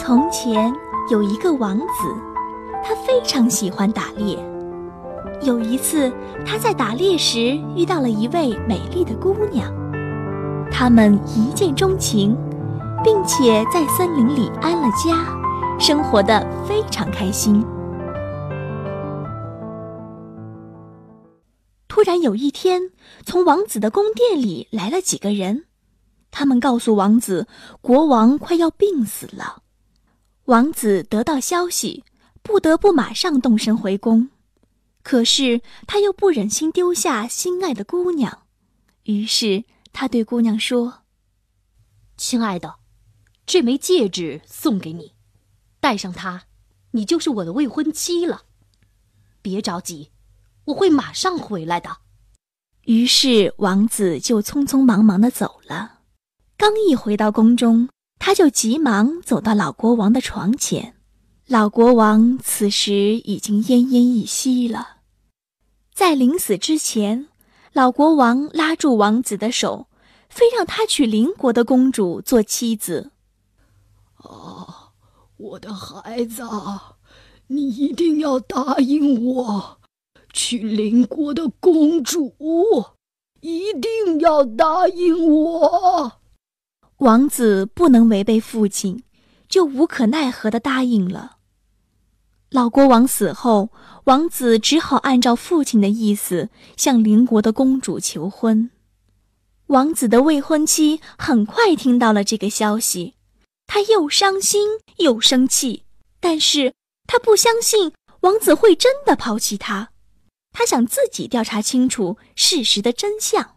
从前有一个王子，他非常喜欢打猎。有一次，他在打猎时遇到了一位美丽的姑娘，他们一见钟情，并且在森林里安了家，生活的非常开心。突然有一天，从王子的宫殿里来了几个人，他们告诉王子，国王快要病死了。王子得到消息，不得不马上动身回宫，可是他又不忍心丢下心爱的姑娘，于是他对姑娘说：“亲爱的，这枚戒指送给你，戴上它，你就是我的未婚妻了。别着急，我会马上回来的。”于是王子就匆匆忙忙的走了，刚一回到宫中。他就急忙走到老国王的床前，老国王此时已经奄奄一息了。在临死之前，老国王拉住王子的手，非让他娶邻国的公主做妻子。啊，我的孩子，你一定要答应我，娶邻国的公主，一定要答应我。王子不能违背父亲，就无可奈何的答应了。老国王死后，王子只好按照父亲的意思向邻国的公主求婚。王子的未婚妻很快听到了这个消息，她又伤心又生气，但是她不相信王子会真的抛弃她，她想自己调查清楚事实的真相，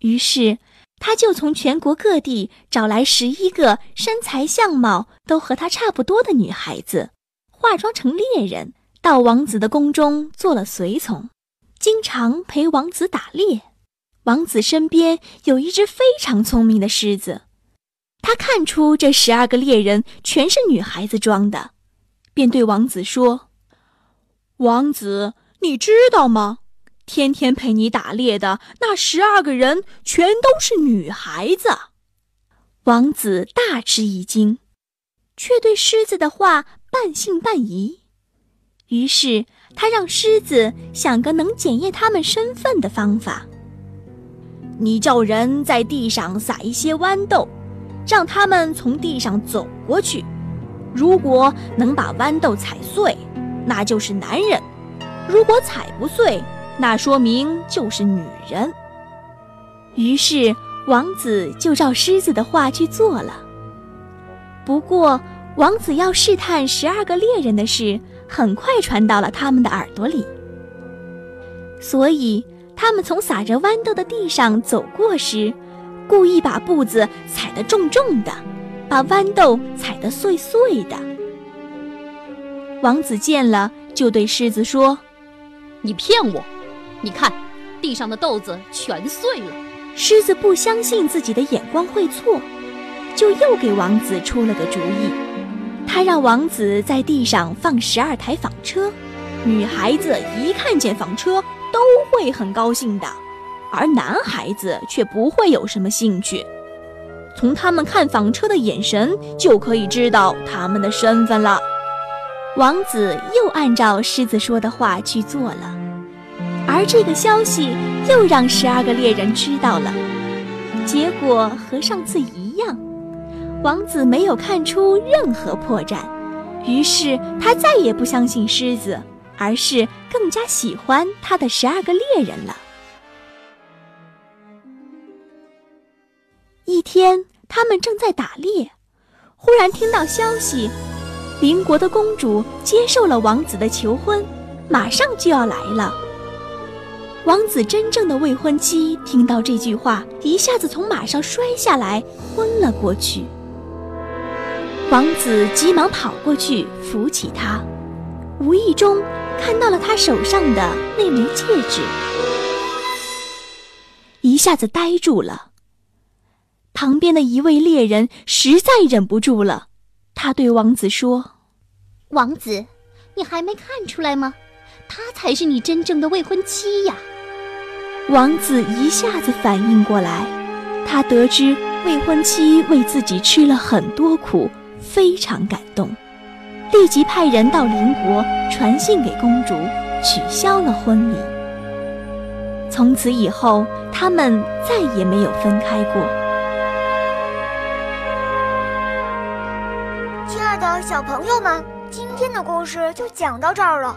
于是。他就从全国各地找来十一个身材相貌都和他差不多的女孩子，化妆成猎人，到王子的宫中做了随从，经常陪王子打猎。王子身边有一只非常聪明的狮子，他看出这十二个猎人全是女孩子装的，便对王子说：“王子，你知道吗？”天天陪你打猎的那十二个人，全都是女孩子。王子大吃一惊，却对狮子的话半信半疑。于是他让狮子想个能检验他们身份的方法。你叫人在地上撒一些豌豆，让他们从地上走过去。如果能把豌豆踩碎，那就是男人；如果踩不碎，那说明就是女人。于是王子就照狮子的话去做了。不过，王子要试探十二个猎人的事，很快传到了他们的耳朵里。所以，他们从撒着豌豆的地上走过时，故意把步子踩得重重的，把豌豆踩得碎碎的。王子见了，就对狮子说：“你骗我！”你看，地上的豆子全碎了。狮子不相信自己的眼光会错，就又给王子出了个主意。他让王子在地上放十二台纺车，女孩子一看见纺车都会很高兴的，而男孩子却不会有什么兴趣。从他们看纺车的眼神就可以知道他们的身份了。王子又按照狮子说的话去做了。而这个消息又让十二个猎人知道了，结果和上次一样，王子没有看出任何破绽，于是他再也不相信狮子，而是更加喜欢他的十二个猎人了。一天，他们正在打猎，忽然听到消息，邻国的公主接受了王子的求婚，马上就要来了。王子真正的未婚妻听到这句话，一下子从马上摔下来，昏了过去。王子急忙跑过去扶起她，无意中看到了她手上的那枚戒指，一下子呆住了。旁边的一位猎人实在忍不住了，他对王子说：“王子，你还没看出来吗？她才是你真正的未婚妻呀！”王子一下子反应过来，他得知未婚妻为自己吃了很多苦，非常感动，立即派人到邻国传信给公主，取消了婚礼。从此以后，他们再也没有分开过。亲爱的小朋友们，今天的故事就讲到这儿了。